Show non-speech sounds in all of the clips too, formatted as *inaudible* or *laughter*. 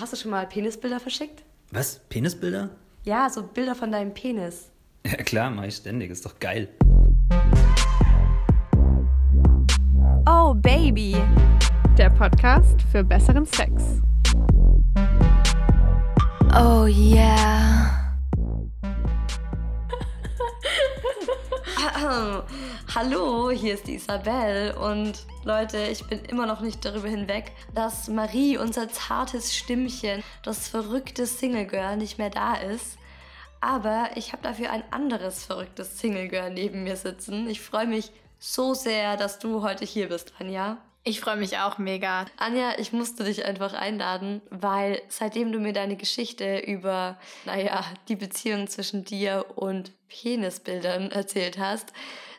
Hast du schon mal Penisbilder verschickt? Was? Penisbilder? Ja, so Bilder von deinem Penis. Ja klar, mach ich ständig, ist doch geil. Oh Baby, der Podcast für besseren Sex. Oh yeah. *laughs* *laughs* *laughs* Hallo, hier ist die Isabel und Leute, ich bin immer noch nicht darüber hinweg, dass Marie, unser zartes Stimmchen, das verrückte Single Girl, nicht mehr da ist. Aber ich habe dafür ein anderes verrücktes Single Girl neben mir sitzen. Ich freue mich so sehr, dass du heute hier bist, Anja. Ich freue mich auch mega. Anja, ich musste dich einfach einladen, weil seitdem du mir deine Geschichte über, naja, die Beziehung zwischen dir und Penisbildern erzählt hast,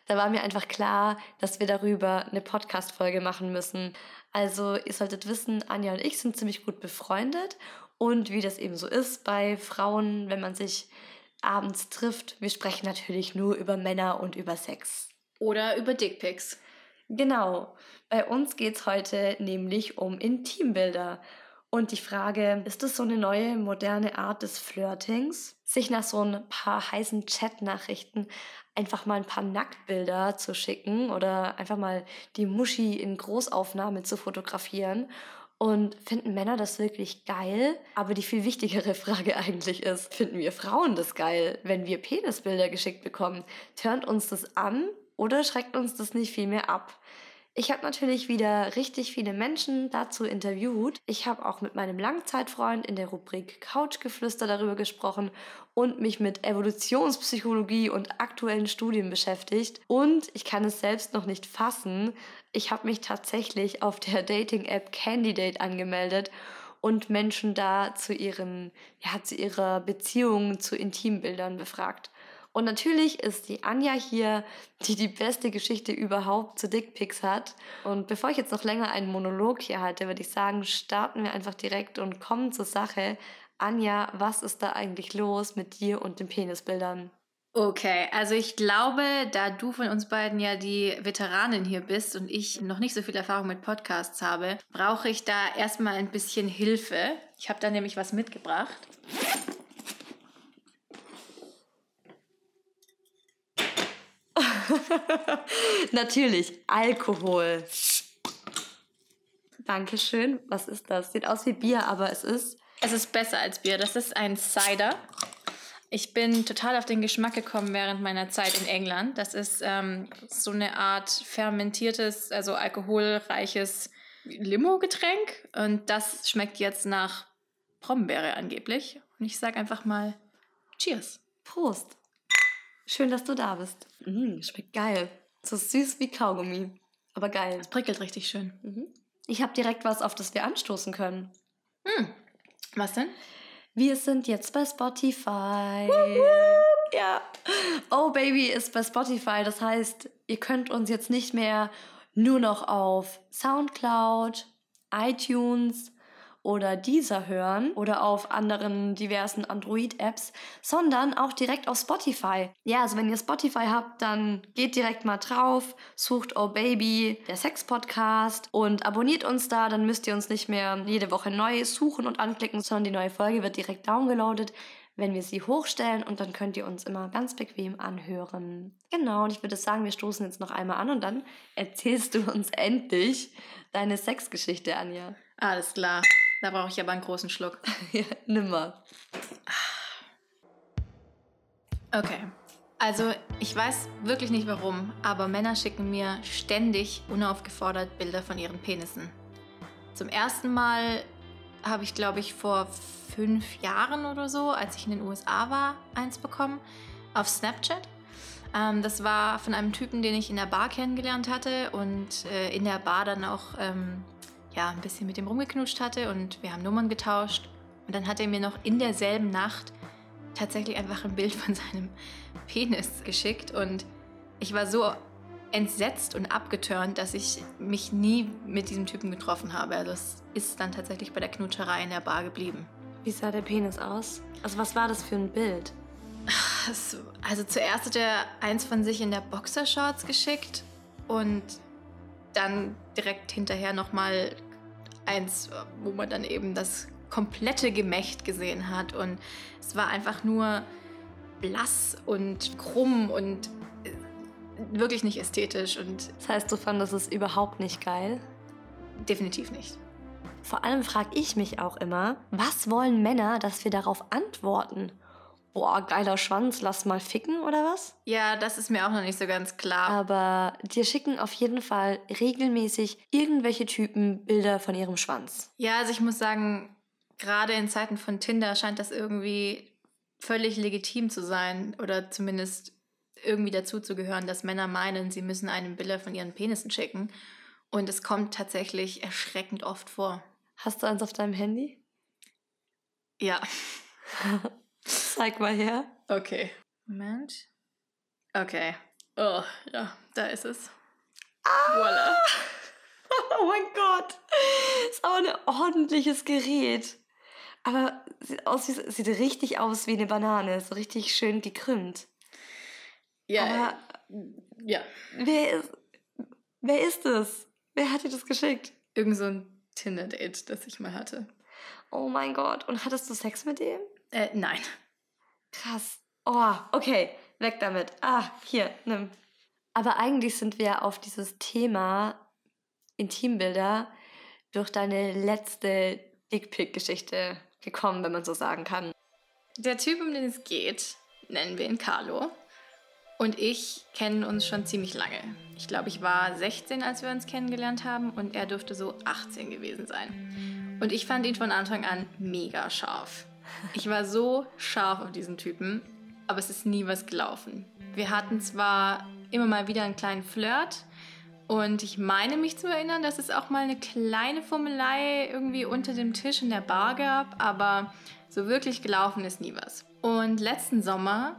da war mir einfach klar, dass wir darüber eine Podcast-Folge machen müssen. Also, ihr solltet wissen, Anja und ich sind ziemlich gut befreundet und wie das eben so ist bei Frauen, wenn man sich abends trifft, wir sprechen natürlich nur über Männer und über Sex. Oder über Dickpics. Genau. Bei uns geht es heute nämlich um Intimbilder. Und die Frage, ist es so eine neue, moderne Art des Flirtings? Sich nach so ein paar heißen Chat-Nachrichten einfach mal ein paar Nacktbilder zu schicken oder einfach mal die Muschi in Großaufnahme zu fotografieren. Und finden Männer das wirklich geil? Aber die viel wichtigere Frage eigentlich ist, finden wir Frauen das geil, wenn wir Penisbilder geschickt bekommen? Turnt uns das an oder schreckt uns das nicht viel mehr ab? Ich habe natürlich wieder richtig viele Menschen dazu interviewt. Ich habe auch mit meinem Langzeitfreund in der Rubrik Couchgeflüster darüber gesprochen und mich mit Evolutionspsychologie und aktuellen Studien beschäftigt. Und ich kann es selbst noch nicht fassen. Ich habe mich tatsächlich auf der Dating-App Candidate angemeldet und Menschen da zu ihren, ja, zu ihrer Beziehung zu Intimbildern befragt. Und natürlich ist die Anja hier, die die beste Geschichte überhaupt zu Dickpics hat. Und bevor ich jetzt noch länger einen Monolog hier halte, würde ich sagen, starten wir einfach direkt und kommen zur Sache. Anja, was ist da eigentlich los mit dir und den Penisbildern? Okay, also ich glaube, da du von uns beiden ja die Veteranin hier bist und ich noch nicht so viel Erfahrung mit Podcasts habe, brauche ich da erstmal ein bisschen Hilfe. Ich habe da nämlich was mitgebracht. *laughs* Natürlich, Alkohol. Dankeschön. Was ist das? Sieht aus wie Bier, aber es ist. Es ist besser als Bier. Das ist ein Cider. Ich bin total auf den Geschmack gekommen während meiner Zeit in England. Das ist ähm, so eine Art fermentiertes, also alkoholreiches Limo-Getränk. Und das schmeckt jetzt nach Brombeere angeblich. Und ich sage einfach mal Cheers. Prost. Schön, dass du da bist. Mm, schmeckt geil. So süß wie Kaugummi. Aber geil. Es prickelt richtig schön. Mhm. Ich habe direkt was, auf das wir anstoßen können. Hm. Was denn? Wir sind jetzt bei Spotify. Ja. Oh Baby ist bei Spotify. Das heißt, ihr könnt uns jetzt nicht mehr nur noch auf Soundcloud, iTunes, oder dieser hören oder auf anderen diversen Android-Apps, sondern auch direkt auf Spotify. Ja, also wenn ihr Spotify habt, dann geht direkt mal drauf, sucht Oh Baby, der Sex-Podcast und abonniert uns da, dann müsst ihr uns nicht mehr jede Woche neu suchen und anklicken, sondern die neue Folge wird direkt downgeloadet wenn wir sie hochstellen und dann könnt ihr uns immer ganz bequem anhören. Genau, und ich würde sagen, wir stoßen jetzt noch einmal an und dann erzählst du uns *laughs* endlich deine Sexgeschichte, Anja. Alles klar. Da brauche ich aber einen großen Schluck. *laughs* ja, nimmer. Okay. Also, ich weiß wirklich nicht warum, aber Männer schicken mir ständig unaufgefordert Bilder von ihren Penissen. Zum ersten Mal habe ich, glaube ich, vor fünf Jahren oder so, als ich in den USA war, eins bekommen auf Snapchat. Ähm, das war von einem Typen, den ich in der Bar kennengelernt hatte und äh, in der Bar dann auch ähm, ja, ein bisschen mit ihm rumgeknutscht hatte und wir haben Nummern getauscht. Und dann hat er mir noch in derselben Nacht tatsächlich einfach ein Bild von *laughs* seinem Penis geschickt und ich war so entsetzt und abgeturnt, dass ich mich nie mit diesem Typen getroffen habe. Also es ist dann tatsächlich bei der Knutscherei in der Bar geblieben. Wie sah der Penis aus? Also was war das für ein Bild? Also zuerst hat er eins von sich in der Boxershorts geschickt und dann direkt hinterher nochmal eins, wo man dann eben das komplette Gemächt gesehen hat. Und es war einfach nur blass und krumm und äh, wirklich nicht ästhetisch und Das heißt, du fandest es überhaupt nicht geil? definitiv nicht. Vor allem frage ich mich auch immer, was wollen Männer, dass wir darauf antworten? Boah, geiler Schwanz, lass mal ficken oder was? Ja, das ist mir auch noch nicht so ganz klar. Aber dir schicken auf jeden Fall regelmäßig irgendwelche Typen Bilder von ihrem Schwanz. Ja, also ich muss sagen, gerade in Zeiten von Tinder scheint das irgendwie völlig legitim zu sein oder zumindest irgendwie dazu zu gehören, dass Männer meinen, sie müssen einem Bilder von ihren Penissen schicken. Und es kommt tatsächlich erschreckend oft vor. Hast du eins auf deinem Handy? Ja. *laughs* Zeig mal her. Okay. Moment. Okay. Oh, ja, da ist es. Ah! Voila. *laughs* Oh mein Gott. Ist aber ein ordentliches Gerät. Aber sieht, aus wie, sieht richtig aus wie eine Banane. So richtig schön gekrümmt. Ja, Aber ja. wer ist, wer ist es? Wer hat dir das geschickt? Irgend so ein Tinder-Date, das ich mal hatte. Oh mein Gott. Und hattest du Sex mit dem? Äh, nein. Krass. Oh, okay. Weg damit. Ah, hier, nimm. Aber eigentlich sind wir auf dieses Thema Intimbilder durch deine letzte Dickpick-Geschichte gekommen, wenn man so sagen kann. Der Typ, um den es geht, nennen wir ihn Carlo. Und ich kennen uns schon ziemlich lange. Ich glaube, ich war 16, als wir uns kennengelernt haben und er dürfte so 18 gewesen sein. Und ich fand ihn von Anfang an mega scharf. Ich war so scharf auf diesen Typen, aber es ist nie was gelaufen. Wir hatten zwar immer mal wieder einen kleinen Flirt und ich meine mich zu erinnern, dass es auch mal eine kleine Fummelei irgendwie unter dem Tisch in der Bar gab, aber so wirklich gelaufen ist nie was. Und letzten Sommer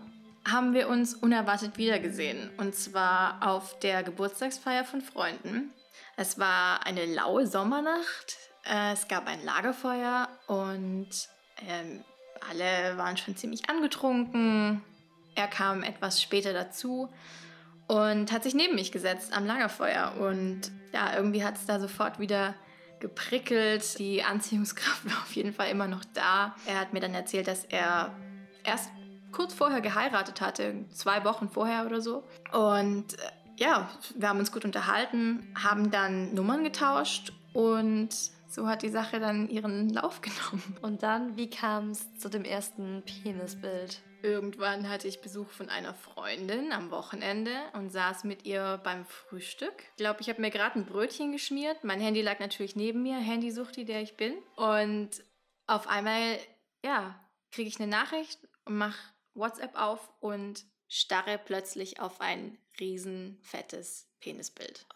haben wir uns unerwartet wiedergesehen. Und zwar auf der Geburtstagsfeier von Freunden. Es war eine laue Sommernacht. Äh, Es gab ein Lagerfeuer und ähm, alle waren schon ziemlich angetrunken. Er kam etwas später dazu und hat sich neben mich gesetzt am Lagerfeuer. Und ja, irgendwie hat es da sofort wieder geprickelt. Die Anziehungskraft *laughs* war auf jeden Fall immer noch da. Er hat mir dann erzählt, dass er erst kurz vorher geheiratet hatte, zwei Wochen vorher oder so. Und äh, ja, wir haben uns gut unterhalten, haben dann Nummern getauscht und so hat die Sache dann ihren Lauf genommen. Und dann, wie kam es zu dem ersten Penisbild? Irgendwann hatte ich Besuch von einer Freundin am Wochenende und saß mit ihr beim Frühstück. Ich glaube, ich habe mir gerade ein Brötchen geschmiert. Mein Handy lag natürlich neben mir, Handysuchti, der ich bin. Und auf einmal, ja, kriege ich eine Nachricht und mache WhatsApp auf und starre plötzlich auf ein riesen fettes Penisbild.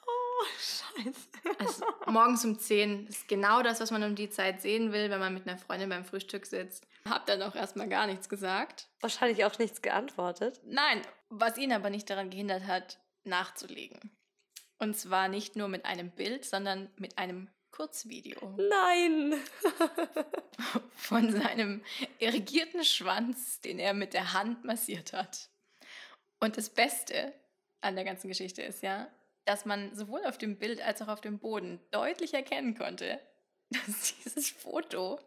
Oh, scheiße. Also morgens um 10 ist genau das, was man um die Zeit sehen will, wenn man mit einer Freundin beim Frühstück sitzt. Hab dann auch erstmal gar nichts gesagt. Wahrscheinlich auch nichts geantwortet. Nein, was ihn aber nicht daran gehindert hat, nachzulegen. Und zwar nicht nur mit einem Bild, sondern mit einem Kurzvideo Nein! *laughs* von seinem irrigierten Schwanz, den er mit der Hand massiert hat. Und das Beste an der ganzen Geschichte ist ja, dass man sowohl auf dem Bild als auch auf dem Boden deutlich erkennen konnte, *laughs* dass dieses Foto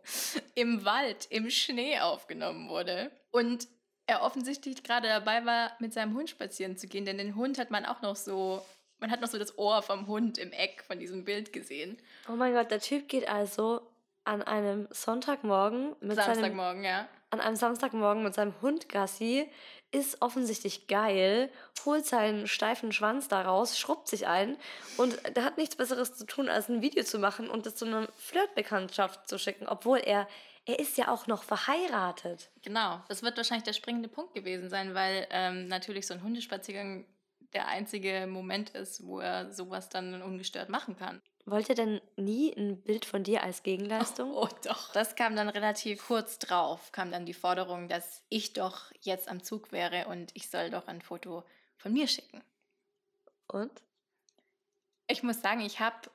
im Wald, im Schnee aufgenommen wurde. Und er offensichtlich gerade dabei war, mit seinem Hund spazieren zu gehen, denn den Hund hat man auch noch so, man hat noch so das Ohr vom Hund im Eck von diesem Bild gesehen. Oh mein Gott, der Typ geht also an einem Sonntagmorgen mit seinem, Samstagmorgen, ja. An einem Samstagmorgen mit seinem Hund Gassi, ist offensichtlich geil, holt seinen steifen Schwanz da raus, schrubbt sich ein und der hat nichts Besseres zu tun, als ein Video zu machen und das zu einer Flirtbekanntschaft zu schicken, obwohl er, er ist ja auch noch verheiratet. Genau, das wird wahrscheinlich der springende Punkt gewesen sein, weil ähm, natürlich so ein Hundespaziergang der einzige Moment ist, wo er sowas dann ungestört machen kann. Wollt ihr denn nie ein Bild von dir als Gegenleistung? Oh doch. Das kam dann relativ kurz drauf, kam dann die Forderung, dass ich doch jetzt am Zug wäre und ich soll doch ein Foto von mir schicken. Und? Ich muss sagen, ich habe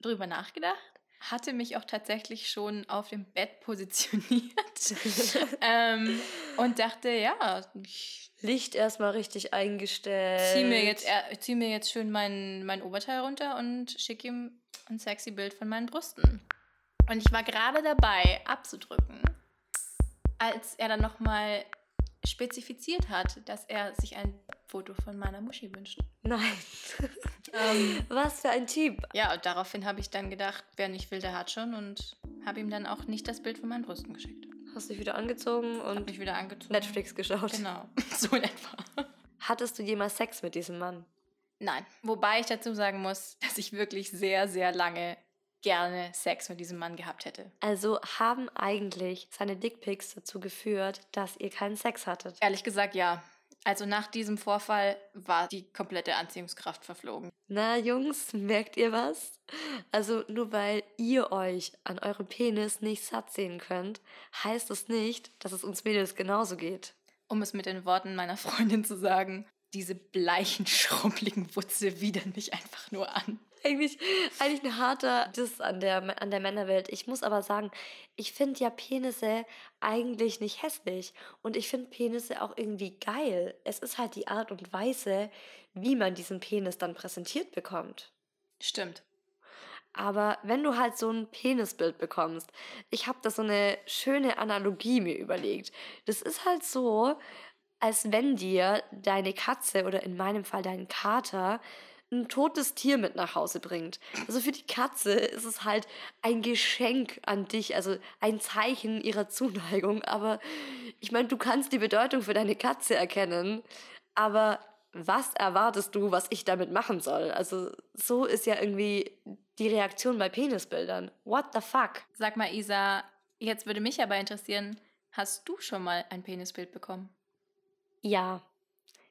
drüber nachgedacht, hatte mich auch tatsächlich schon auf dem Bett positioniert *laughs* ähm, und dachte, ja, ich Licht erstmal richtig eingestellt. zieh mir jetzt, zieh mir jetzt schön mein, mein Oberteil runter und schicke ihm ein sexy Bild von meinen Brüsten. Und ich war gerade dabei, abzudrücken, als er dann nochmal spezifiziert hat, dass er sich ein Foto von meiner Muschi wünscht. Nein. *laughs* Ähm, Was für ein Typ. ja, und daraufhin habe ich dann gedacht, wer nicht will, der hat schon und habe ihm dann auch nicht das Bild von meinen Brüsten geschickt. Hast dich wieder angezogen und mich wieder angezogen. Netflix geschaut. Genau, *laughs* so in etwa. Hattest du jemals Sex mit diesem Mann? Nein, wobei ich dazu sagen muss, *laughs* dass ich wirklich sehr, sehr lange gerne Sex mit diesem Mann gehabt hätte. Also haben eigentlich seine Dickpics dazu geführt, dass ihr keinen Sex hattet. Ehrlich gesagt, ja. Also nach diesem Vorfall war die komplette Anziehungskraft verflogen. Na, Jungs, merkt ihr was? Also, nur weil ihr euch an eurem Penis nicht satt sehen könnt, heißt es nicht, dass es uns Mädels genauso geht. Um es mit den Worten meiner Freundin zu sagen, diese bleichen, *laughs* schrumpeligen Wutze widern mich einfach nur an. Eigentlich, eigentlich ein harter Diss an der, an der Männerwelt. Ich muss aber sagen, ich finde ja Penisse eigentlich nicht hässlich. Und ich finde Penisse auch irgendwie geil. Es ist halt die Art und Weise, wie man diesen Penis dann präsentiert bekommt. Stimmt. Aber wenn du halt so ein Penisbild bekommst, ich habe da so eine schöne Analogie mir überlegt. Das ist halt so, als wenn dir deine Katze oder in meinem Fall dein Kater ein totes Tier mit nach Hause bringt. Also für die Katze ist es halt ein Geschenk an dich, also ein Zeichen ihrer Zuneigung. Aber ich meine, du kannst die Bedeutung für deine Katze erkennen, aber was erwartest du, was ich damit machen soll? Also so ist ja irgendwie die Reaktion bei Penisbildern. What the fuck? Sag mal, Isa, jetzt würde mich aber interessieren, hast du schon mal ein Penisbild bekommen? Ja.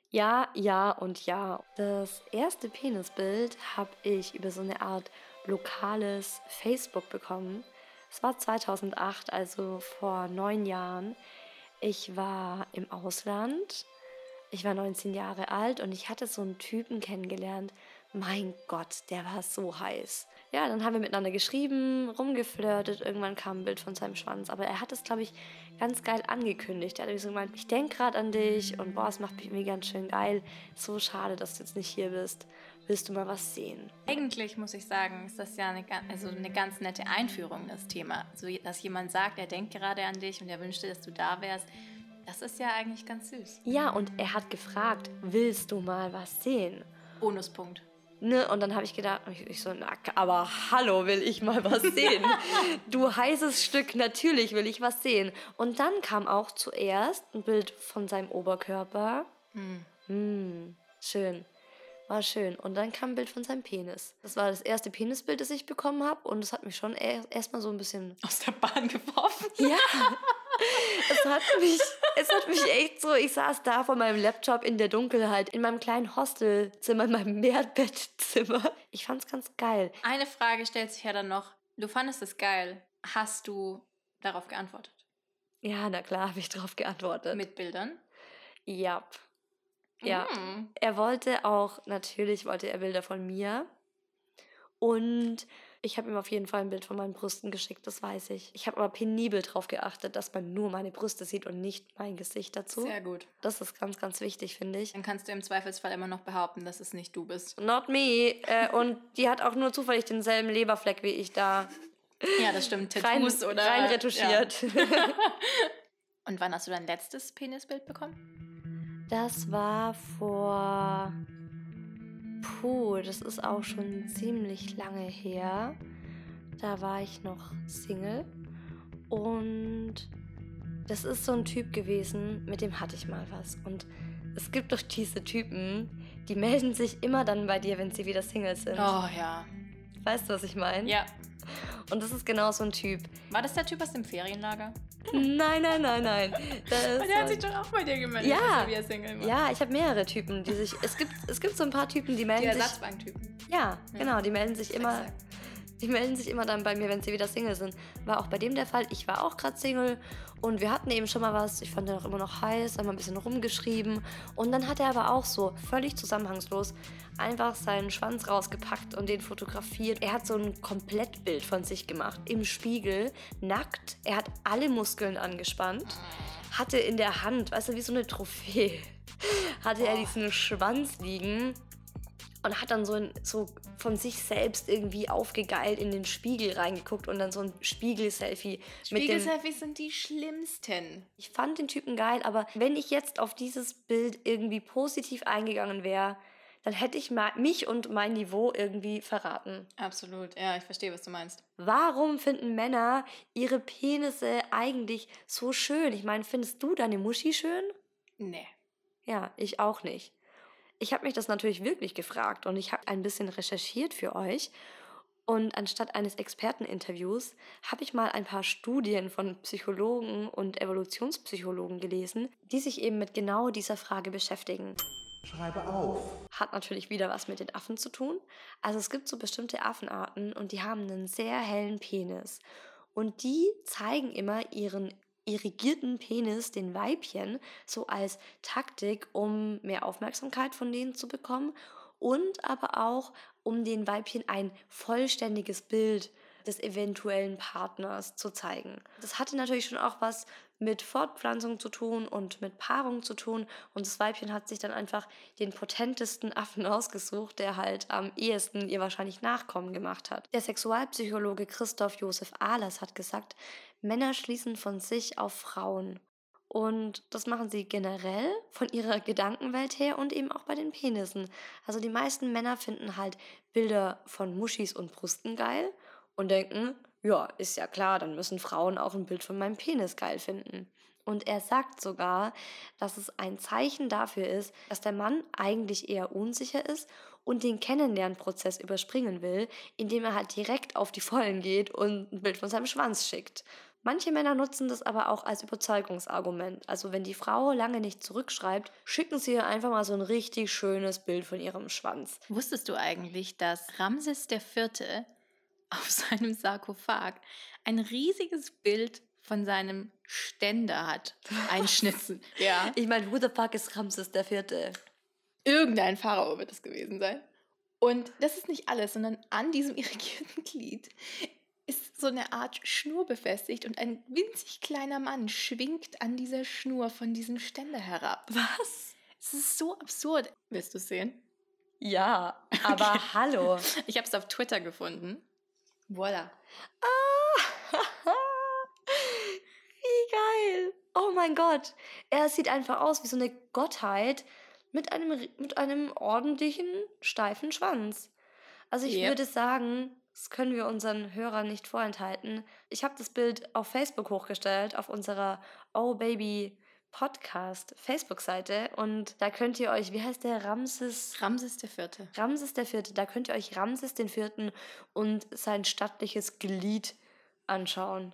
Ja, ja und ja. Das erste Penisbild habe ich über so eine Art lokales Facebook bekommen. Es war 2008, also vor neun Jahren. Ich war im Ausland. Ich war 19 Jahre alt und ich hatte so einen Typen kennengelernt. Mein Gott, der war so heiß. Ja, dann haben wir miteinander geschrieben, rumgeflirtet. Irgendwann kam ein Bild von seinem Schwanz. Aber er hat es, glaube ich, ganz geil angekündigt. Er hat so gemeint, ich denke gerade an dich und boah, es macht mich irgendwie ganz schön geil. So schade, dass du jetzt nicht hier bist. Willst du mal was sehen? Eigentlich muss ich sagen, ist das ja eine, also eine ganz nette Einführung, das Thema. Also, dass jemand sagt, er denkt gerade an dich und er wünschte, dass du da wärst. Das ist ja eigentlich ganz süß. Ja, und er hat gefragt, willst du mal was sehen? Bonuspunkt. Ne? Und dann habe ich gedacht, ich, ich so, na, aber hallo, will ich mal was *laughs* sehen? du heißes Stück, natürlich will ich was sehen. Und dann kam auch zuerst ein Bild von seinem Oberkörper. Hm. Hm, schön. War schön. Und dann kam ein Bild von seinem Penis. Das war das erste Penisbild, das ich bekommen habe. Und es hat mich schon er- erstmal so ein bisschen. Aus der Bahn geworfen. Ja! *laughs* es, hat mich, es hat mich echt so. Ich saß da vor meinem Laptop in der Dunkelheit, in meinem kleinen Hostelzimmer, in meinem Mehrbettzimmer. Ich fand's ganz geil. Eine Frage stellt sich ja dann noch. Du fandest es geil. Hast du darauf geantwortet? Ja, na klar, habe ich drauf geantwortet. Mit Bildern? Ja. Ja. Hm. Er wollte auch, natürlich wollte er Bilder von mir. Und ich habe ihm auf jeden Fall ein Bild von meinen Brüsten geschickt, das weiß ich. Ich habe aber penibel darauf geachtet, dass man nur meine Brüste sieht und nicht mein Gesicht dazu. Sehr gut. Das ist ganz, ganz wichtig, finde ich. Dann kannst du im Zweifelsfall immer noch behaupten, dass es nicht du bist. Not me. Äh, und die hat auch nur zufällig denselben Leberfleck wie ich da Ja, das stimmt. *laughs* rein, Tattoos oder rein retuschiert. Ja. *laughs* Und wann hast du dein letztes Penisbild bekommen? Das war vor. Puh, das ist auch schon ziemlich lange her. Da war ich noch Single. Und das ist so ein Typ gewesen, mit dem hatte ich mal was. Und es gibt doch diese Typen, die melden sich immer dann bei dir, wenn sie wieder Single sind. Oh ja. Weißt du, was ich meine? Ja. Und das ist genau so ein Typ. War das der Typ aus dem Ferienlager? Nein, nein, nein, nein. *laughs* Das Und der hat sich doch auch bei dir gemeldet, Ja. dass er wieder Single war. ja, ich habe mehrere Typen, die sich. Es gibt, es gibt so ein paar Typen, die Die melden sich. Ersatzbanktypen. Ja, genau, die melden sich immer. Exakt. Die melden sich immer dann bei mir, wenn sie wieder Single sind. War auch bei dem der Fall. Ich war auch gerade Single und wir hatten eben schon mal was. Ich fand den auch immer noch heiß, haben ein bisschen rumgeschrieben. Und dann hat er aber auch so völlig zusammenhangslos einfach seinen Schwanz rausgepackt und den fotografiert. Er hat so ein Komplettbild von sich gemacht, im Spiegel, nackt. Er hat alle Muskeln angespannt, hatte in der Hand, weißt du, wie so eine Trophäe, *laughs* hatte er diesen Schwanz liegen und hat dann so, ein, so von sich selbst irgendwie aufgegeilt in den Spiegel reingeguckt und dann so ein Spiegel-Selfie. Spiegel-Selfies sind die schlimmsten. Ich fand den Typen geil, aber wenn ich jetzt auf dieses Bild irgendwie positiv eingegangen wäre, dann hätte ich mich und mein Niveau irgendwie verraten. Absolut, ja, ich verstehe, was du meinst. Warum finden Männer ihre Penisse eigentlich so schön? Ich meine, findest du deine Muschi schön? Nee. Ja, ich auch nicht. Ich habe mich das natürlich wirklich gefragt und ich habe ein bisschen recherchiert für euch. Und anstatt eines Experteninterviews habe ich mal ein paar Studien von Psychologen und Evolutionspsychologen gelesen, die sich eben mit genau dieser Frage beschäftigen. Schreibe auf. Hat natürlich wieder was mit den Affen zu tun. Also es gibt so bestimmte Affenarten und die haben einen sehr hellen Penis. Und die zeigen immer ihren irrigierten Penis den Weibchen so als Taktik, um mehr Aufmerksamkeit von denen zu bekommen und aber auch um den Weibchen ein vollständiges Bild des eventuellen Partners zu zeigen. Das hatte natürlich schon auch was mit Fortpflanzung zu tun und mit Paarung zu tun und das Weibchen hat sich dann einfach den potentesten Affen *laughs* ausgesucht, der halt am ehesten ihr wahrscheinlich Nachkommen gemacht hat. Der Sexualpsychologe Christoph Josef Ahlers hat gesagt, Männer schließen von sich auf Frauen. Und das machen sie generell von ihrer Gedankenwelt her und eben auch bei den Penissen. Also die meisten Männer finden halt Bilder von Muschis und Brüsten geil und denken, ja, ist ja klar, dann müssen Frauen auch ein Bild von meinem Penis geil finden. Und er sagt sogar, dass es ein Zeichen dafür ist, dass der Mann eigentlich eher unsicher ist und den Kennenlernprozess überspringen will, indem er halt direkt auf die Vollen geht und ein Bild von seinem Schwanz schickt. Manche Männer nutzen das aber auch als Überzeugungsargument. Also wenn die Frau lange nicht zurückschreibt, schicken sie ihr einfach mal so ein richtig schönes Bild von ihrem Schwanz. Wusstest du eigentlich, dass Ramses IV. auf *laughs* seinem Sarkophag ein riesiges Bild von seinem Ständer hat einschnitzen? *laughs* ja. Ich meine, who the fuck ist Ramses der Vierte? Irgendein Pharao wird es gewesen sein. Und das ist nicht alles, sondern an diesem *laughs* irrigierten Glied ist so eine Art Schnur befestigt und ein winzig kleiner Mann schwingt an dieser Schnur von diesem Ständer herab. Was? Es ist so absurd. Willst du es sehen? Ja, aber hallo. *laughs* Ich habe es auf Twitter gefunden. Voila. *laughs* Wie geil. Oh mein Gott. Er sieht einfach aus wie so eine Gottheit mit einem, mit einem ordentlichen, steifen Schwanz. Also ich Yep. würde sagen, das können wir unseren Hörern nicht vorenthalten. Ich habe das Bild auf Facebook hochgestellt, auf unserer Oh Baby Podcast Facebook-Seite. Und da könnt ihr euch, wie heißt der, Ramses Ramses IV. Ramses der Vierte, da könnt ihr euch Ramses den Vierten und sein stattliches Glied anschauen.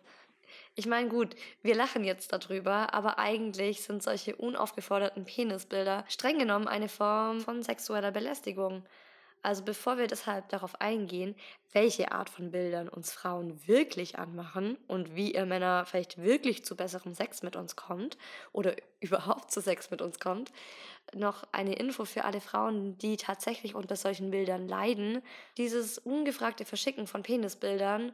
Ich meine, gut, wir lachen jetzt darüber, aber eigentlich sind solche unaufgeforderten Penisbilder streng genommen eine Form von sexueller Belästigung. Also bevor wir deshalb darauf eingehen, welche Art von Bildern uns Frauen wirklich anmachen und wie ihr Männer vielleicht wirklich zu besserem Sex mit uns kommt oder *laughs* überhaupt zu Sex mit uns kommt, noch eine Info für alle Frauen, die tatsächlich unter solchen Bildern leiden. Dieses ungefragte Verschicken von Penisbildern,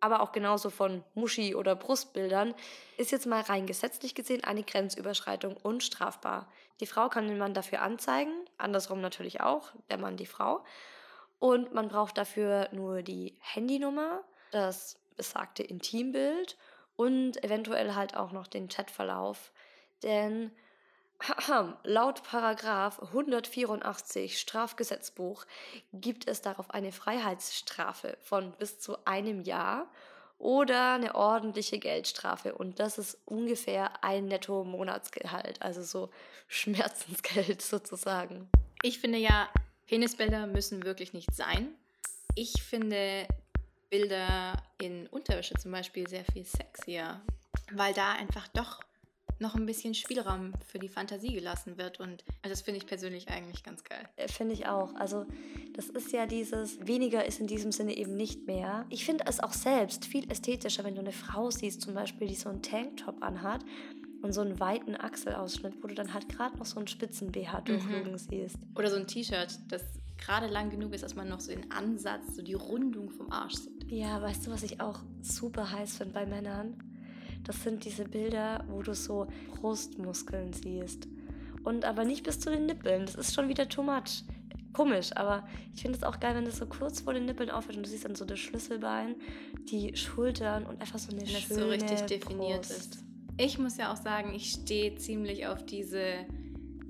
aber auch genauso von Muschi- oder Brustbildern, ist jetzt mal rein gesetzlich gesehen eine Grenzüberschreitung und strafbar. Die Frau kann den Mann dafür anzeigen, andersrum natürlich auch, der Mann die Frau. Und man braucht dafür nur die Handynummer, das besagte Intimbild und eventuell halt auch noch den Chatverlauf. Denn *clears throat* laut Paragraph 184 Strafgesetzbuch gibt es darauf eine Freiheitsstrafe von bis zu einem Jahr oder eine ordentliche Geldstrafe. Und das ist ungefähr ein Netto-Monatsgehalt, also so *laughs* Schmerzensgeld sozusagen. Ich finde ja, Penisbilder müssen wirklich nicht sein. Ich finde Bilder in Unterwäsche zum Beispiel sehr viel sexier, weil da einfach doch noch ein bisschen Spielraum für die Fantasie gelassen wird. Und das finde ich persönlich eigentlich ganz geil. Äh, Finde ich auch. Also das ist ja dieses, weniger ist in diesem Sinne eben nicht mehr. Ich finde es auch selbst viel ästhetischer, wenn du eine Frau siehst, zum Beispiel, die so einen Tanktop anhat und so einen weiten Achselausschnitt, wo du dann halt gerade noch so einen spitzen BH durchlugen siehst. Oder so ein T-Shirt, das gerade lang genug ist, dass man noch so den Ansatz, so die Rundung vom Arsch sieht. Ja, weißt du, was ich auch super heiß finde bei Männern? Das sind diese Bilder, wo du so Brustmuskeln siehst. Und aber nicht bis zu den Nippeln. Das ist schon wieder too much. komisch, aber ich finde es auch geil, wenn das so kurz vor den Nippeln aufhört und du siehst dann so das Schlüsselbein, die Schultern und einfach so eine Wenn schöne das so richtig definiert Brust. ist. Ich muss ja auch sagen, ich stehe ziemlich auf diese,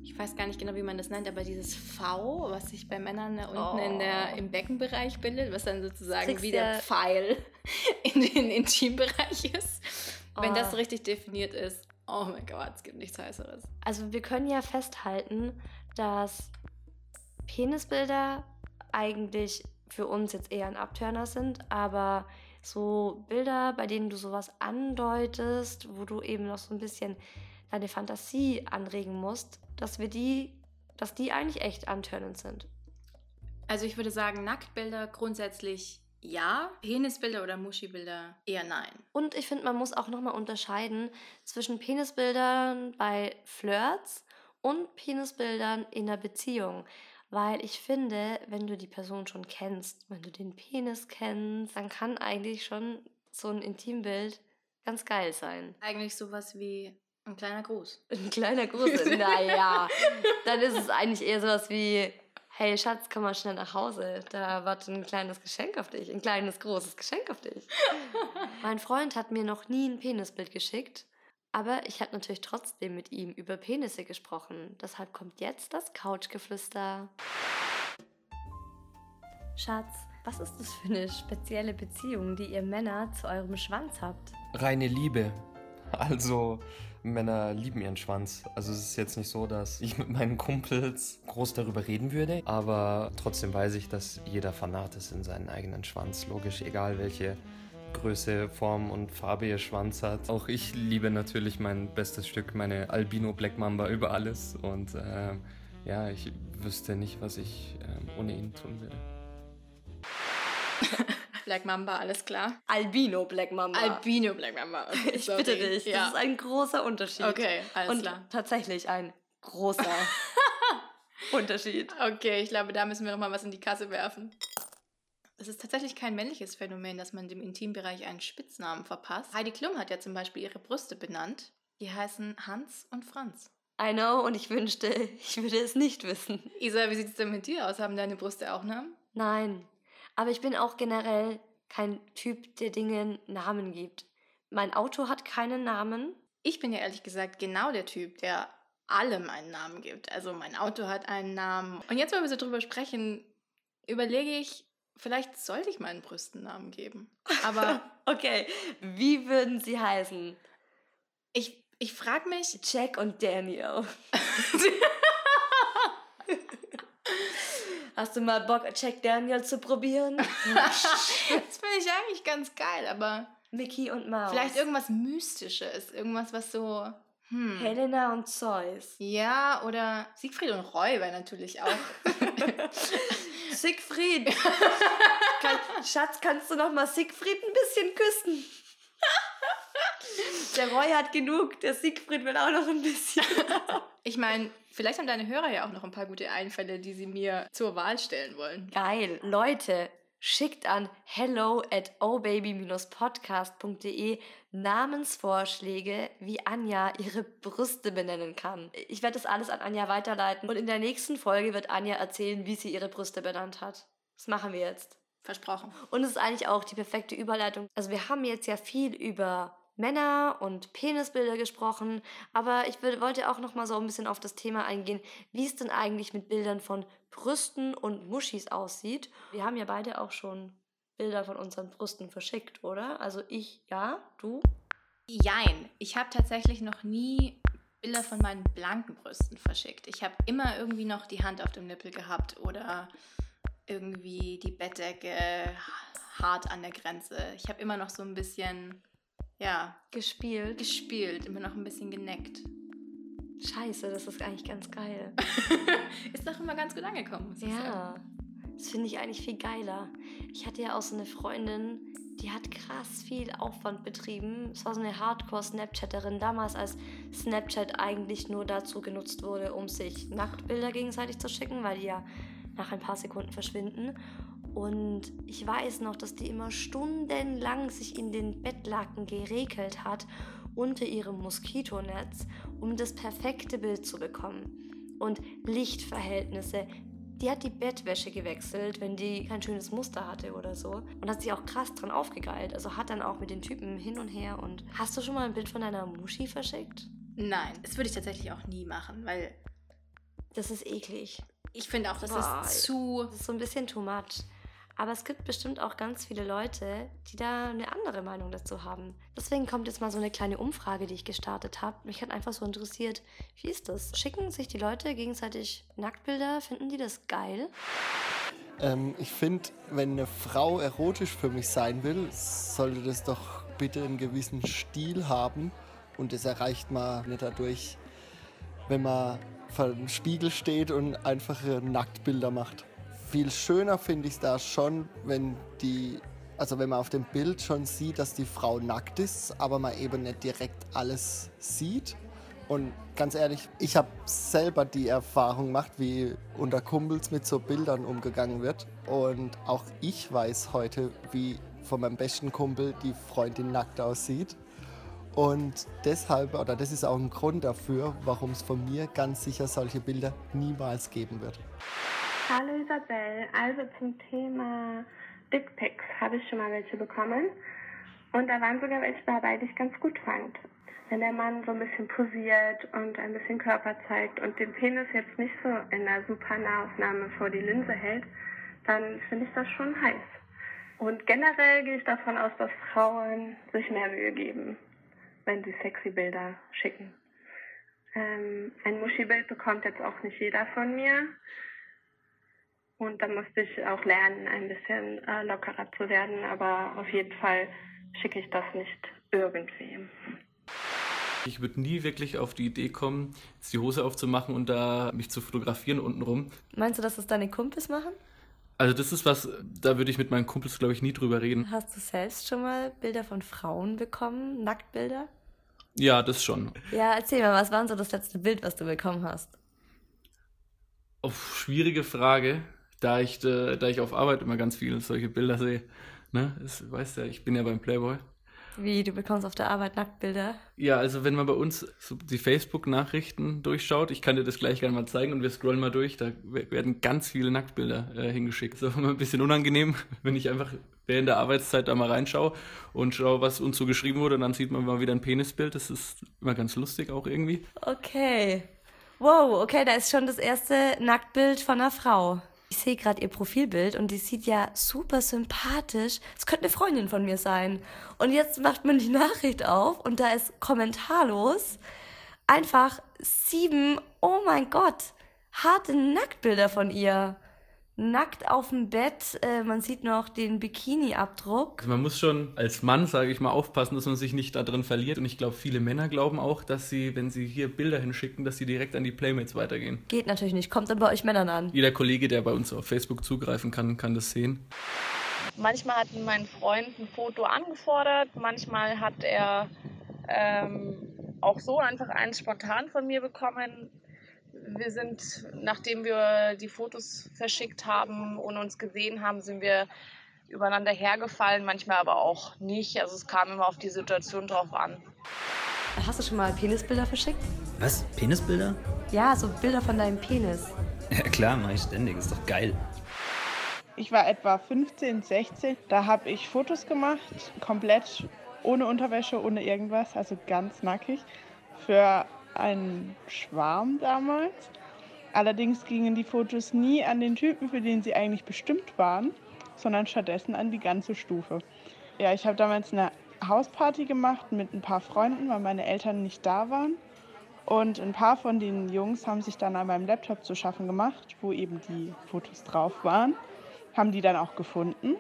ich weiß gar nicht genau, wie man das nennt, aber dieses V, was sich bei Männern da unten in der, Oh. im Beckenbereich bildet, was dann sozusagen Kriegst wie der Pfeil *laughs* in den Intimbereich ist. Wenn Oh. das so richtig definiert ist, oh mein Gott, es gibt nichts Heißeres. Also wir können ja festhalten, dass Penisbilder eigentlich für uns jetzt eher ein Abturner sind, aber so Bilder, bei denen du sowas andeutest, wo du eben noch so ein bisschen deine Fantasie anregen musst, dass wir die, dass die eigentlich echt antörnend sind. Also ich würde sagen, Nacktbilder grundsätzlich ja, Penisbilder oder Muschibilder eher nein. Und ich finde, man muss auch nochmal unterscheiden zwischen Penisbildern bei Flirts und Penisbildern in einer Beziehung. Weil ich finde, wenn du die Person schon kennst, wenn du den Penis kennst, dann kann eigentlich schon so ein Intimbild ganz geil sein. Eigentlich sowas wie ein kleiner Gruß. Ein kleiner Gruß. *laughs* naja, dann ist es eigentlich eher sowas wie, hey Schatz, komm mal schnell nach Hause. Da wartet ein kleines Geschenk auf dich. Ein kleines, großes Geschenk auf dich. *laughs* mein Freund hat mir noch nie ein Penisbild geschickt. Aber ich habe natürlich trotzdem mit ihm über Penisse gesprochen. Deshalb kommt jetzt das Couchgeflüster. Schatz, was ist das für eine spezielle Beziehung, die ihr Männer zu eurem Schwanz habt? reine Liebe. Also Männer lieben ihren Schwanz. Also es ist jetzt nicht so, dass ich mit meinen Kumpels groß darüber reden würde, aber trotzdem weiß ich, dass jeder Fanat ist in seinen eigenen Schwanz. Logisch, egal welche Größe, Form und Farbe ihr Schwanz hat. Auch ich liebe natürlich mein bestes Stück, meine Albino Black Mamba über alles und ähm, ja, ich wüsste nicht, was ich ähm, ohne ihn tun würde. *laughs* Black Mamba, alles klar. Albino Black Mamba. Albino Black Mamba. Okay, *laughs* ich sorry. bitte dich, das Ja. ist ein großer Unterschied. Okay, alles Und klar. tatsächlich ein großer *laughs* Unterschied. Okay, ich glaube, da müssen wir noch mal was in die Kasse werfen. Es ist tatsächlich kein männliches Phänomen, dass man dem Intimbereich einen Spitznamen verpasst. Heidi Klum hat ja zum Beispiel ihre Brüste benannt. Die heißen Hans und Franz. I know und ich wünschte, ich würde es nicht wissen. Isa, wie sieht es denn mit dir aus? Haben deine Brüste auch Namen? Nein, aber ich bin auch generell kein Typ, der Dingen Namen gibt. Mein Auto hat keinen Namen. Ich bin ja ehrlich gesagt genau der Typ, der allem einen Namen gibt. Also mein Auto hat einen Namen. Und jetzt, wo wir so drüber sprechen, überlege ich, vielleicht sollte ich meinen Brüsten Namen geben. Aber *laughs* Okay, wie würden sie heißen? ich, ich frage mich, Jack und Daniel. *laughs* *laughs* Hast du mal Bock, Jack Daniel zu probieren? *laughs* *laughs* das finde ich eigentlich ganz geil, aber Mickey und Mouse. vielleicht irgendwas Mystisches, irgendwas, was so. Hm. Helena und Zeus. Ja, oder Siegfried und Roy wäre natürlich auch. *laughs* Siegfried. Kann, Schatz, kannst du noch mal Siegfried ein bisschen küssen? Der Roy hat genug, der Siegfried will auch noch ein bisschen. ich meine, vielleicht haben deine Hörer ja auch noch ein paar gute Einfälle, die sie mir zur Wahl stellen wollen. Geil. Leute, schickt an hello at obaby-podcast.de Namensvorschläge, wie Anja ihre Brüste benennen kann. Ich werde das alles an Anja weiterleiten und in der nächsten Folge wird Anja erzählen, wie sie ihre Brüste benannt hat. Das machen wir jetzt. Versprochen. Und es ist eigentlich auch die perfekte Überleitung. Also wir haben jetzt ja viel über Männer und Penisbilder gesprochen, aber ich wollte auch noch mal so ein bisschen auf das Thema eingehen, wie es denn eigentlich mit Bildern von Brüsten und Muschis aussieht. Wir haben ja beide auch schon Bilder von unseren Brüsten verschickt, oder? Also ich, ja, du? Jein. Ich habe tatsächlich noch nie Bilder von meinen blanken Brüsten verschickt. Ich habe immer irgendwie noch die Hand auf dem Nippel gehabt oder irgendwie die Bettdecke hart an der Grenze. Ich habe immer noch so ein bisschen, ja, Gespielt. gespielt, immer noch ein bisschen geneckt. Scheiße, das ist eigentlich ganz geil. *laughs* Ist doch immer ganz gut angekommen, muss ich sagen. Ja, das finde ich eigentlich viel geiler. Ich hatte ja auch so eine Freundin, die hat krass viel Aufwand betrieben. Es war so eine Hardcore-Snapchatterin, damals als Snapchat eigentlich nur dazu genutzt wurde, um sich Nacktbilder gegenseitig zu schicken, weil die ja nach ein paar Sekunden verschwinden. Und ich weiß noch, dass die immer stundenlang sich in den Bettlaken geregelt hat unter ihrem Moskitonetz, um das perfekte Bild zu bekommen. Und Lichtverhältnisse, die hat die Bettwäsche gewechselt, wenn die kein schönes Muster hatte oder so. Und hat sich auch krass dran aufgegeilt. Also hat dann auch mit den Typen hin und her. Und hast du schon mal ein Bild von deiner Muschi verschickt? Nein, das würde ich tatsächlich auch nie machen, weil Das ist eklig. ich finde auch, das Boah, ist zu. Das ist so ein bisschen too much. Aber es gibt bestimmt auch ganz viele Leute, die da eine andere Meinung dazu haben. Deswegen kommt jetzt mal so eine kleine Umfrage, die ich gestartet habe. Mich hat einfach so interessiert, wie ist das? Schicken sich die Leute gegenseitig Nacktbilder? Finden die das geil? Ähm, ich finde, wenn eine Frau erotisch für mich sein will, sollte das doch bitte einen gewissen Stil haben. Und das erreicht man nicht dadurch, wenn man vor dem Spiegel steht und einfache Nacktbilder macht. Viel schöner finde ich es da schon, wenn die, also wenn man auf dem Bild schon sieht, dass die Frau nackt ist, aber man eben nicht direkt alles sieht. Und ganz ehrlich, ich habe selber die Erfahrung gemacht, wie unter Kumpels mit so Bildern umgegangen wird. Und auch ich weiß heute, wie von meinem besten Kumpel die Freundin nackt aussieht. Und deshalb, oder das ist auch ein Grund dafür, warum es von mir ganz sicher solche Bilder niemals geben wird. Hallo Isabel, also zum Thema Dickpics habe ich schon mal welche bekommen. Und da waren sogar welche dabei, die ich ganz gut fand. Wenn der Mann so ein bisschen posiert und ein bisschen Körper zeigt und den Penis jetzt nicht so in einer super Nahaufnahme vor die Linse hält, dann finde ich das schon heiß. Und generell gehe ich davon aus, dass Frauen sich mehr Mühe geben, wenn sie sexy Bilder schicken. Ähm, ein Muschi-Bild bekommt jetzt auch nicht jeder von mir. Und da musste ich auch lernen, ein bisschen äh, lockerer zu werden. Aber auf jeden Fall schicke ich das nicht irgendwem. Ich würde nie wirklich auf die Idee kommen, jetzt die Hose aufzumachen und da mich zu fotografieren untenrum. Meinst du, dass das deine Kumpels machen? Also das ist was, da würde ich mit meinen Kumpels, glaube ich, nie drüber reden. Hast du selbst schon mal Bilder von Frauen bekommen? Nacktbilder? Ja, das schon. Ja, erzähl mal, was war denn so das letzte Bild, was du bekommen hast? Oh, schwierige Frage, da ich, äh, da ich auf Arbeit immer ganz viele solche Bilder sehe. Ne? Das, weißt ja, ich bin ja beim Playboy. Wie, du bekommst auf der Arbeit Nacktbilder? Ja, also wenn man bei uns so die Facebook-Nachrichten durchschaut, ich kann dir das gleich gerne mal zeigen und wir scrollen mal durch, da werden ganz viele Nacktbilder äh, hingeschickt. Das ist auch immer ein bisschen unangenehm, *laughs* wenn ich einfach während der Arbeitszeit da mal reinschaue und schaue, was uns so geschrieben wurde und dann sieht man mal wieder ein Penisbild. Das ist immer ganz lustig auch irgendwie. Okay. Wow, okay, da ist schon das erste Nacktbild von einer Frau. Ich sehe gerade ihr Profilbild und die sieht ja super sympathisch. Es könnte eine Freundin von mir sein. Und jetzt macht man die *laughs* Nachricht auf und da ist kommentarlos einfach sieben, oh mein Gott, harte Nacktbilder von ihr. Nackt auf dem Bett, äh, man sieht noch den Bikini-Abdruck. Also man muss schon als Mann, sage ich mal, aufpassen, dass man sich nicht da drin verliert. Und ich glaube, viele Männer glauben auch, dass sie, wenn sie hier Bilder hinschicken, dass sie direkt an die Playmates weitergehen. Geht natürlich nicht, kommt dann bei euch Männern an. Jeder Kollege, der bei uns auf Facebook zugreifen kann, kann das sehen. Manchmal hat mein Freund ein Foto angefordert, manchmal hat er ähm, auch so einfach eins spontan von mir bekommen. Wir sind, nachdem wir die Fotos verschickt haben und uns gesehen haben, sind wir übereinander hergefallen, manchmal aber auch nicht. Also es kam immer auf die Situation drauf an. Hast du schon mal Penisbilder verschickt? Was? Penisbilder? Ja, so Bilder von deinem Penis. *laughs* Ja klar, mache ich ständig. Ist doch geil. Ich war etwa 15, 16. Da habe ich Fotos gemacht, komplett ohne Unterwäsche, ohne irgendwas, also ganz nackig, für einen Schwarm damals. Allerdings gingen die Fotos nie an den Typen, für den sie eigentlich bestimmt waren, sondern stattdessen an die ganze Stufe. Ja, ich habe damals eine Hausparty gemacht mit ein paar Freunden, weil meine Eltern nicht da waren. Und ein paar von den Jungs haben sich dann an meinem Laptop zu schaffen gemacht, wo eben die Fotos drauf waren, haben die dann auch gefunden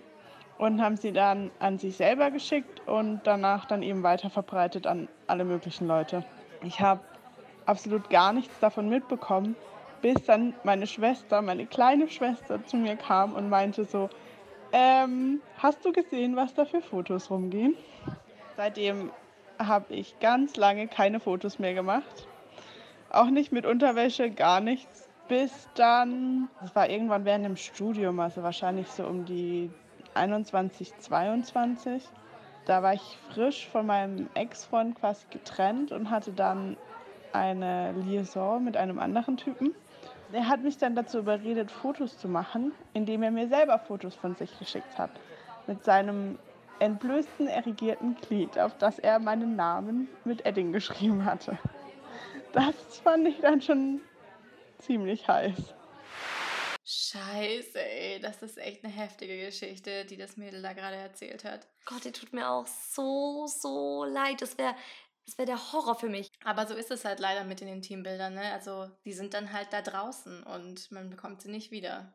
und haben sie dann an sich selber geschickt und danach dann eben weiter verbreitet an alle möglichen Leute. Ich habe absolut gar nichts davon mitbekommen, bis dann meine Schwester, meine kleine Schwester zu mir kam und meinte so, ähm, hast du gesehen, was da für Fotos rumgehen? Seitdem habe ich ganz lange keine Fotos mehr gemacht. Auch nicht mit Unterwäsche, gar nichts. Bis dann, das war irgendwann während dem Studium, also wahrscheinlich so um die 21, 22. Da war ich frisch von meinem Ex-Freund quasi getrennt und hatte dann eine Liaison mit einem anderen Typen. Er hat mich dann dazu überredet, Fotos zu machen, indem er mir selber Fotos von sich geschickt hat. Mit seinem entblößten, erigierten Glied, auf das er meinen Namen mit Edding geschrieben hatte. Das fand ich dann schon ziemlich heiß. Scheiße, ey, das ist echt eine heftige Geschichte, die das Mädel da gerade erzählt hat. Gott, die tut mir auch so, so leid. Das wäre das wär der Horror für mich. Aber so ist es halt leider mit den Intimbildern, ne? Also, die sind dann halt da draußen und man bekommt sie nicht wieder.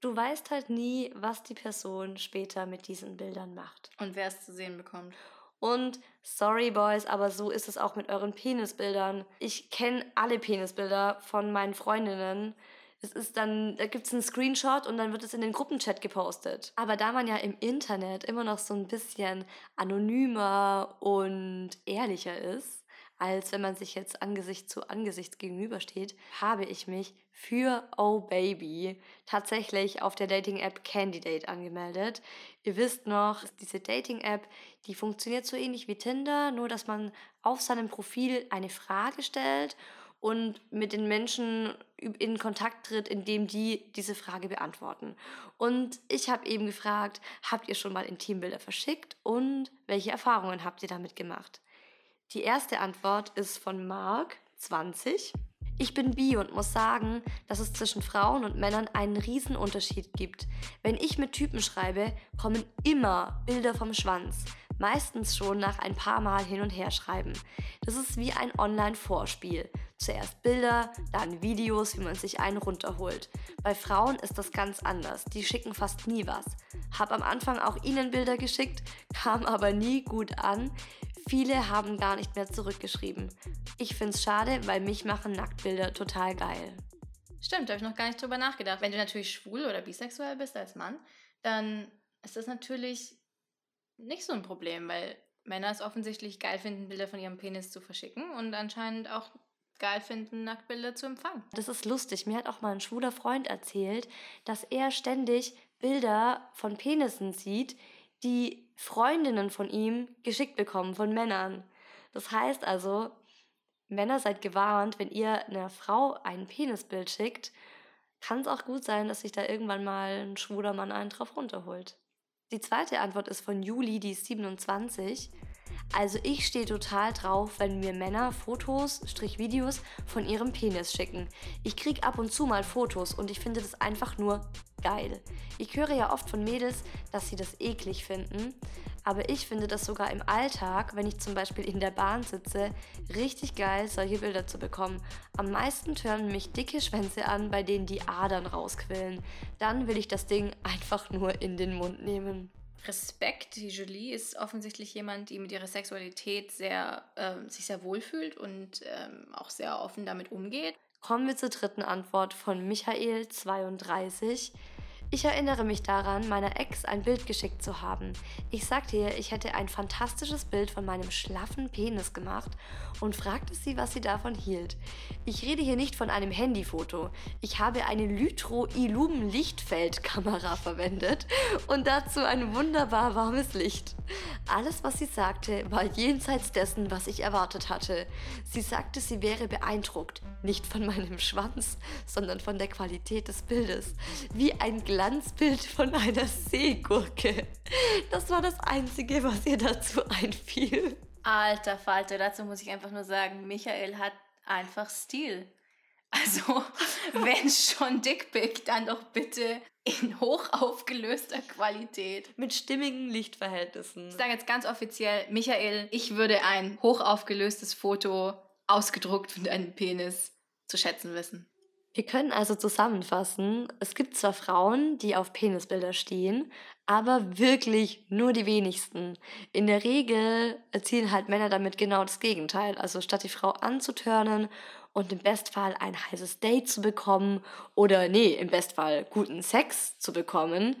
Du weißt halt nie, was die Person später mit diesen Bildern macht. Und wer es zu sehen bekommt. Und sorry, Boys, aber so ist es auch mit euren Penisbildern. Ich kenne alle Penisbilder von meinen Freundinnen. Es ist dann, da gibt es einen Screenshot und dann wird es in den Gruppenchat gepostet. Aber da man ja im Internet immer noch so ein bisschen anonymer und ehrlicher ist, als wenn man sich jetzt Angesicht zu Angesicht gegenübersteht, habe ich mich für Oh Baby tatsächlich auf der Dating-App Candidate angemeldet. Ihr wisst noch, diese Dating-App, die funktioniert so ähnlich wie Tinder, nur dass man auf seinem Profil eine Frage stellt und mit den Menschen in Kontakt tritt, indem die diese Frage beantworten. Und ich habe eben gefragt, habt ihr schon mal Intimbilder verschickt und welche Erfahrungen habt ihr damit gemacht? Die erste Antwort ist von Mark, 20. Ich bin bi und muss sagen, dass es zwischen Frauen und Männern einen riesen Unterschied gibt. Wenn ich mit Typen schreibe, kommen immer Bilder vom Schwanz meistens schon nach ein paar Mal hin und her schreiben. Das ist wie ein Online-Vorspiel. Zuerst Bilder, dann Videos, wie man sich einen runterholt. Bei Frauen ist das ganz anders. Die schicken fast nie was. Hab am Anfang auch ihnen Bilder geschickt, *laughs* kam aber nie gut an. Viele haben gar nicht mehr zurückgeschrieben. Ich find's schade, weil mich machen Nacktbilder total geil. Stimmt, da habe ich noch gar nicht drüber nachgedacht. Wenn du natürlich schwul oder bisexuell bist als Mann, dann ist das natürlich nicht so ein Problem, weil Männer es offensichtlich geil finden, Bilder von ihrem Penis zu verschicken und anscheinend auch geil finden, Nacktbilder zu empfangen. Das ist lustig. Mir hat auch mal ein schwuler Freund erzählt, dass er ständig Bilder von Penissen sieht, die Freundinnen von ihm geschickt bekommen, von Männern. Das heißt also, Männer seid gewarnt, wenn ihr einer Frau ein Penisbild schickt, kann es auch gut sein, dass sich da irgendwann mal ein schwuler Mann einen drauf runterholt. Die zweite Antwort ist von Juli, die ist 27. Also ich stehe total drauf, wenn mir Männer Fotos, Strich Videos von ihrem Penis schicken. Ich krieg ab und zu mal Fotos und ich finde das einfach nur geil. Ich höre ja oft von Mädels, dass sie das eklig finden, aber ich finde das sogar im Alltag, wenn ich zum Beispiel in der Bahn sitze, richtig geil, solche Bilder zu bekommen. Am meisten tören mich dicke Schwänze an, bei denen die Adern rausquillen. Dann will ich das Ding einfach nur in den Mund nehmen. Respekt, die Julie ist offensichtlich jemand, die mit ihrer Sexualität sehr, äh, sich sehr wohlfühlt und ähm, auch sehr offen damit umgeht. Kommen wir zur dritten Antwort von Michael 32. Ich erinnere mich daran, meiner Ex ein Bild geschickt zu haben. Ich sagte ihr, ich hätte ein fantastisches Bild von meinem schlaffen Penis gemacht und fragte sie, was sie davon hielt. Ich rede hier nicht von einem Handyfoto. Ich habe eine Lytro Illum Lichtfeldkamera verwendet und dazu ein wunderbar warmes Licht. Alles, was sie sagte, war jenseits dessen, was ich erwartet hatte. Sie sagte, sie wäre beeindruckt, nicht von meinem Schwanz, sondern von der Qualität des Bildes. Wie ein Glas Glanzbild von einer Seegurke. Das war das Einzige, was ihr dazu einfiel. Alter Falter, dazu muss ich einfach nur sagen, Michael hat einfach Stil. Also, *laughs* wenn schon Dickpick, dann doch bitte in hochaufgelöster Qualität. Mit stimmigen Lichtverhältnissen. Ich sage jetzt ganz offiziell, Michael, ich würde ein hochaufgelöstes Foto ausgedruckt von deinem Penis zu schätzen wissen. Wir können also zusammenfassen, es gibt zwar Frauen, die auf Penisbilder stehen, aber wirklich nur die wenigsten. In der Regel erzielen halt Männer damit genau das Gegenteil. Also statt die Frau anzutörnen und im Bestfall ein heißes Date zu bekommen oder nee, im Bestfall guten Sex zu bekommen,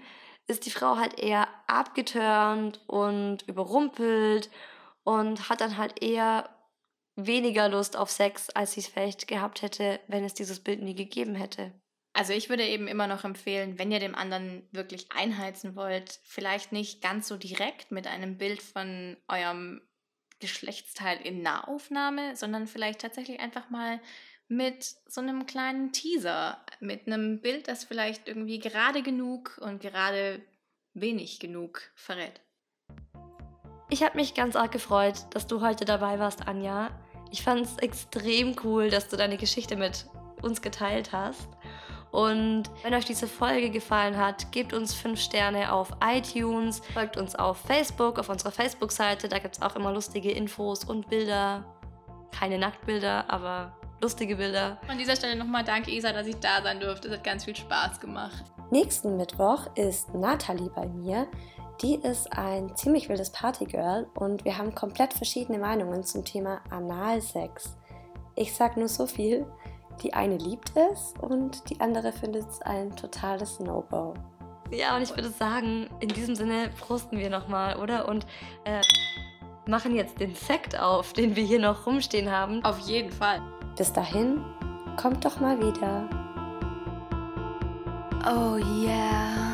ist die Frau halt eher abgeturnt und überrumpelt und hat dann halt eher weniger Lust auf Sex, als sie es vielleicht gehabt hätte, wenn es dieses Bild nie gegeben hätte. Also ich würde eben immer noch empfehlen, wenn ihr dem anderen wirklich einheizen wollt, vielleicht nicht ganz so direkt mit einem Bild von eurem Geschlechtsteil in Nahaufnahme, sondern vielleicht tatsächlich einfach mal mit so einem kleinen Teaser, mit einem Bild, das vielleicht irgendwie gerade genug und gerade wenig genug verrät. Ich habe mich ganz arg gefreut, dass du heute dabei warst, Anja. Ich fand es extrem cool, dass du deine Geschichte mit uns geteilt hast. Und wenn euch diese Folge gefallen hat, gebt uns 5 Sterne auf iTunes, folgt uns auf Facebook, auf unserer Facebook-Seite. Da gibt es auch immer lustige Infos und Bilder. Keine Nacktbilder, aber lustige Bilder. An dieser Stelle nochmal danke, Isa, dass ich da sein durfte. Es hat ganz viel Spaß gemacht. Nächsten Mittwoch ist Nathalie bei mir. Die ist ein ziemlich wildes Partygirl und wir haben komplett verschiedene Meinungen zum Thema Analsex. Ich sag nur so viel. Die eine liebt es und die andere findet es ein totales No-Go. Ja, und ich würde sagen, in diesem Sinne prosten wir nochmal, oder? Und äh, machen jetzt den Sekt auf, den wir hier noch rumstehen haben. Auf jeden Fall. Bis dahin, kommt doch mal wieder. Oh yeah.